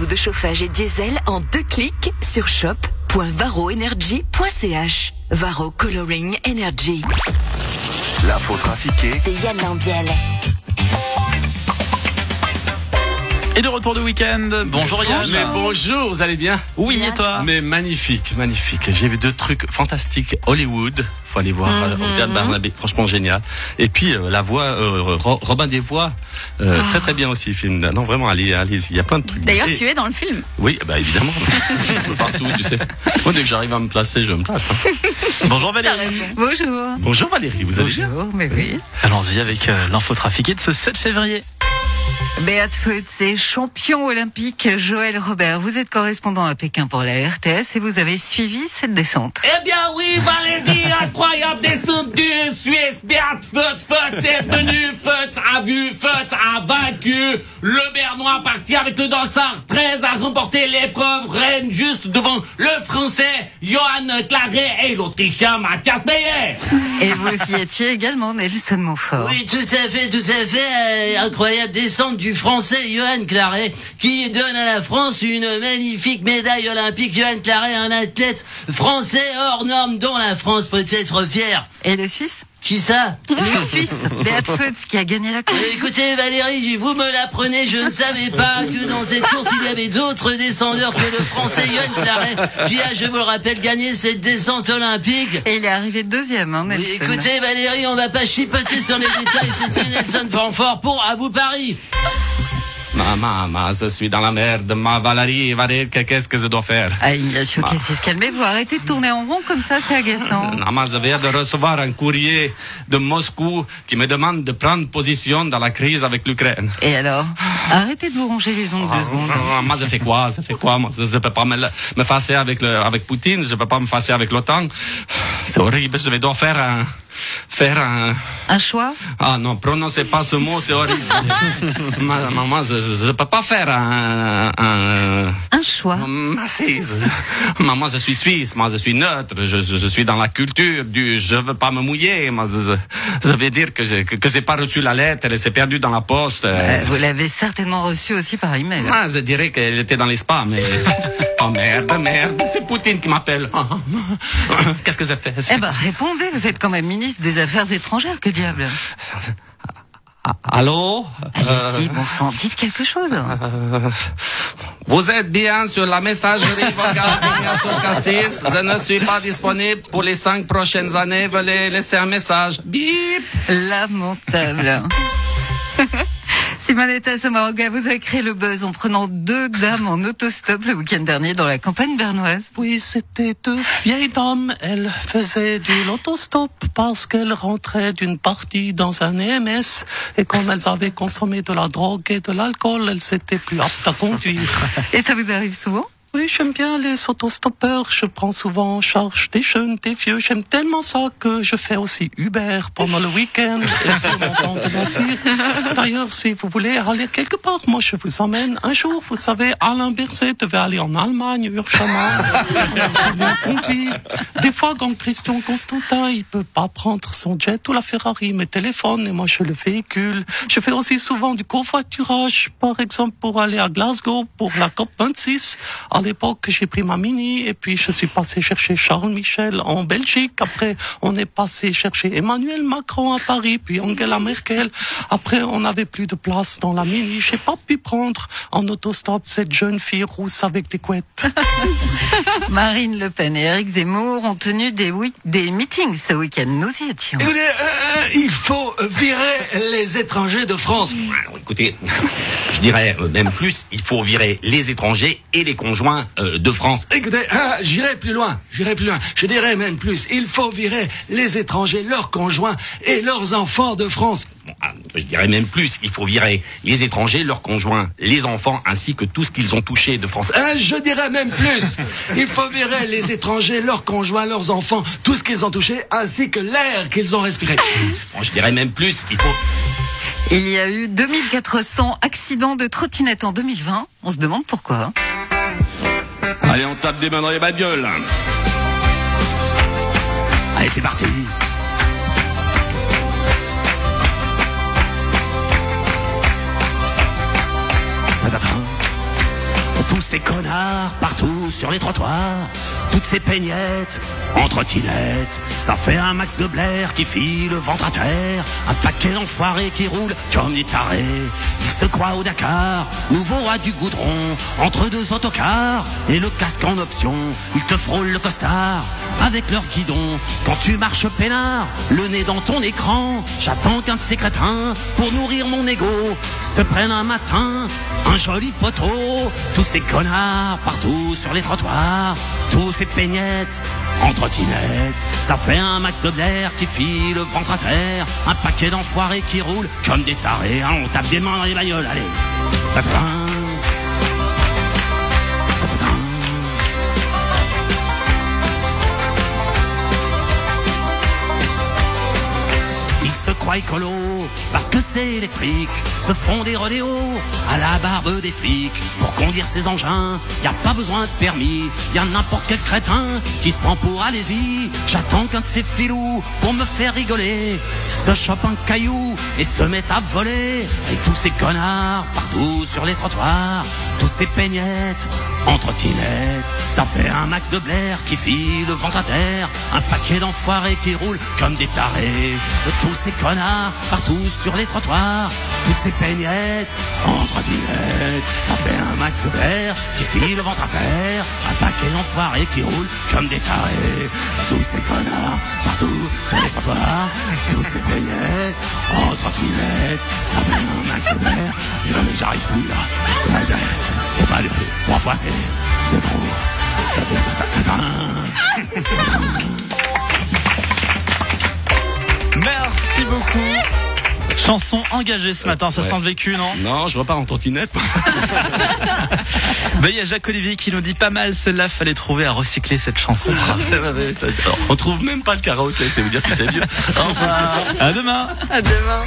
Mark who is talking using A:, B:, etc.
A: ou de chauffage et diesel en deux clics sur shop.varoenergy.ch. Varo Coloring Energy.
B: L'info trafiquée
A: De Yann Lambiel.
C: Et de retour de week-end. Bonjour Yann.
D: Mais bonjour, vous allez bien?
C: Oui, et toi?
D: Mais magnifique, magnifique. J'ai vu deux trucs fantastiques. Hollywood, faut aller voir euh, au théâtre Barnabé, franchement génial. Et puis euh, la voix, euh, Ro- Robin des Voix, euh, très très bien aussi le film. Non vraiment, allez, allez, il y a plein de trucs.
E: D'ailleurs,
D: Et-
E: tu es dans le film.
D: Oui, bah évidemment. partout, tu sais. Moi, dès que j'arrive à me placer, je me place. hein.
C: Bonjour Valérie.
E: Bonjour.
D: Bonjour Valérie, vous allez bien?
E: Bonjour, mais oui.
C: Allons-y avec euh, l'info trafiquée de ce 7 février.
E: Beat Futz et champion olympique Joël Robert. Vous êtes correspondant à Pékin pour la RTS et vous avez suivi cette descente.
F: Eh bien oui, Valérie, incroyable descente du Suisse, Beat Futz, Futz est venu, Futz a vu, Futz a vaincu. Le Bernois parti avec le dossard 13 a remporté l'épreuve reine juste devant le Français Johan Claret et l'Autrichien Mathias Meyer.
E: Et vous y étiez également, Nelson Montfort.
G: Oui, tout à fait, tout à fait. Euh, incroyable descente du Français Johan Claret, qui donne à la France une magnifique médaille olympique. Johan Claret, un athlète français hors norme dont la France peut être fière.
E: Et le Suisse?
G: Qui ça
E: Le Suisse, Beat Futz qui a gagné la course.
G: Euh, Écoutez Valérie, vous me l'apprenez, je ne savais pas que dans cette course il y avait d'autres descendeurs que le français Johan Claret, qui a, je vous le rappelle, gagné cette descente olympique.
E: Et il est arrivé deuxième, hein, Nelson.
G: écoutez Valérie, on va pas chipoter sur les détails, c'était Nelson Fanfort pour À vous Paris.
D: Maman, maman, je suis dans la merde. Ma Valérie, Valérie, qu'est-ce que je dois faire?
E: Ah, Ignacio Cassis, calmez-vous, arrêtez de tourner en rond comme ça, c'est agaçant.
D: Maman, je viens de recevoir un courrier de Moscou qui me demande de prendre position dans la crise avec l'Ukraine.
E: Et alors? Arrêtez de vous ronger les ongles deux secondes.
D: Ah, Moi, ça fait quoi? Ça fait quoi? Moi, je ne peux pas me, me fasser avec, le, avec Poutine, je ne peux pas me fasser avec l'OTAN. C'est horrible, je vais devoir faire un... Faire un...
E: Un choix?
D: Ah non, prononcez pas ce mot, c'est horrible. Ma- Maman, je ne peux pas faire un... un
E: Un choix
D: Ma- Maman, je suis suisse, moi je suis neutre, je, je, je suis dans la culture du je veux pas me mouiller. Moi, je, je vais dire que j'ai que, que j'ai pas reçu la lettre, elle s'est perdue dans la poste.
E: Euh, Vous l'avez certainement reçu aussi par email.
D: Moi, je dirais qu'elle était dans les mais... Oh merde, merde, c'est Poutine qui m'appelle. Oh, Qu'est-ce que j'ai fait?
E: Eh ben, répondez, vous êtes quand même ministre des Affaires étrangères, que diable
D: Ah, Allô?
E: Allez-y, bon sang, dites quelque chose.
D: Euh, Vous êtes bien sur la messagerie vocale Cassis. Je ne suis pas disponible pour les cinq prochaines années. Veuillez laisser un message. Bip
E: Lamentable. Simonetta Sommaruga, vous avez créé le buzz en prenant deux dames en autostop le week-end dernier dans la campagne bernoise.
H: Oui, c'était deux vieilles dames. Elles faisaient du l'autostop parce qu'elles rentraient d'une partie dans un EMS et comme elles avaient consommé de la drogue et de l'alcool, elles s'étaient plus aptes à conduire.
E: Et ça vous arrive souvent?
H: Oui, j'aime bien les autostoppeurs. Je prends souvent en charge des jeunes, des vieux. J'aime tellement ça que je fais aussi Uber pendant le week-end. D'ailleurs, si vous voulez aller quelque part, moi je vous emmène un jour. Vous savez, Alain Berset devait aller en Allemagne conduire. Des fois, quand Christian Constantin, il peut pas prendre son jet ou la Ferrari, me téléphone et moi je le véhicule. Je fais aussi souvent du covoiturage, par exemple pour aller à Glasgow pour la COP 26. À l'époque, j'ai pris ma mini et puis je suis passé chercher Charles Michel en Belgique. Après, on est passé chercher Emmanuel Macron à Paris, puis Angela Merkel. Après, on n'avait plus de place dans la mini. J'ai pas pu prendre en autostop cette jeune fille rousse avec des couettes.
E: Marine Le Pen et Eric Zemmour ont tenu des, week- des meetings ce week-end. Nous y étions.
F: Écoutez, euh, il faut virer les étrangers de France.
D: Alors, Écoutez, dirais euh, même plus, il faut virer les étrangers et les conjoints euh, de France.
F: Écoutez, ah, j'irai plus loin, j'irai plus loin. Je dirais même plus, il faut virer les étrangers, leurs conjoints et leurs enfants de France.
D: Bon, ah, je dirais même plus, il faut virer les étrangers, leurs conjoints, les enfants, ainsi que tout ce qu'ils ont touché de France.
F: Ah, je dirais même plus, il faut virer les étrangers, leurs conjoints, leurs enfants, tout ce qu'ils ont touché, ainsi que l'air qu'ils ont respiré.
D: Bon, je dirais même plus, il faut...
E: Il y a eu 2400 accidents de trottinette en 2020. On se demande pourquoi.
D: Allez, on tape des mains dans les babioles. Allez, c'est parti.
I: tous ces connards partout sur les trottoirs, toutes ces peignettes en trottinette, ça fait un max de blaire qui file le ventre à terre, un paquet d'enfoirés qui roulent comme des tarés. Ils se croient au Dakar, nouveau roi du goudron, entre deux autocars et le casque en option. Ils te frôlent le costard avec leur guidon. Quand tu marches peinard, le nez dans ton écran, j'attends qu'un de ces crétins, pour nourrir mon ego, se prenne un matin un joli poteau. Tous ces connards partout sur les trottoirs, tous ces peignettes en trottinette. Ça fait un max de blaire qui file le ventre à terre, un paquet d'enfoirés qui roulent comme des tarés. Hein, on tape des mains dans les bagnoles, allez. Ta-ta-ta. Ta-ta-ta. Se croient écolo parce que c'est électrique. Se font des rodéos à la barbe des flics. Pour conduire ces engins, y a pas besoin de permis. Y a n'importe quel crétin qui se prend pour allez-y. J'attends qu'un de ces filous pour me faire rigoler se chope un caillou et se met à voler. Et tous ces connards partout sur les trottoirs, tous ces peignettes en trottinette. Ça fait un max de blaire qui file le ventre à terre, un paquet d'enfoirés qui roulent comme des tarés. Tous ces connards partout sur les trottoirs, toutes ces peignettes en trottinette. Ça fait un max de blaire qui file le ventre à terre, un paquet d'enfoirés qui roulent comme des tarés. Tous ces connards partout sur les trottoirs, tous ces peignettes en trottinette. Ça fait un max de blaire. Non mais j'arrive plus là. C'est- Faut pas aller trois fois c'est c'est trop.
C: Merci beaucoup. Chanson engagée ce matin, ça
D: Ouais.
C: sent le vécu, non?
D: Non, je repars en trottinette.
C: Ben, Il y a Jacques Olivier qui nous dit pas mal, celle-là, fallait trouver à recycler cette chanson. Bravo.
D: On trouve même pas le karaoké, c'est vous dire si c'est vieux. Au revoir.
C: À demain.
E: À demain.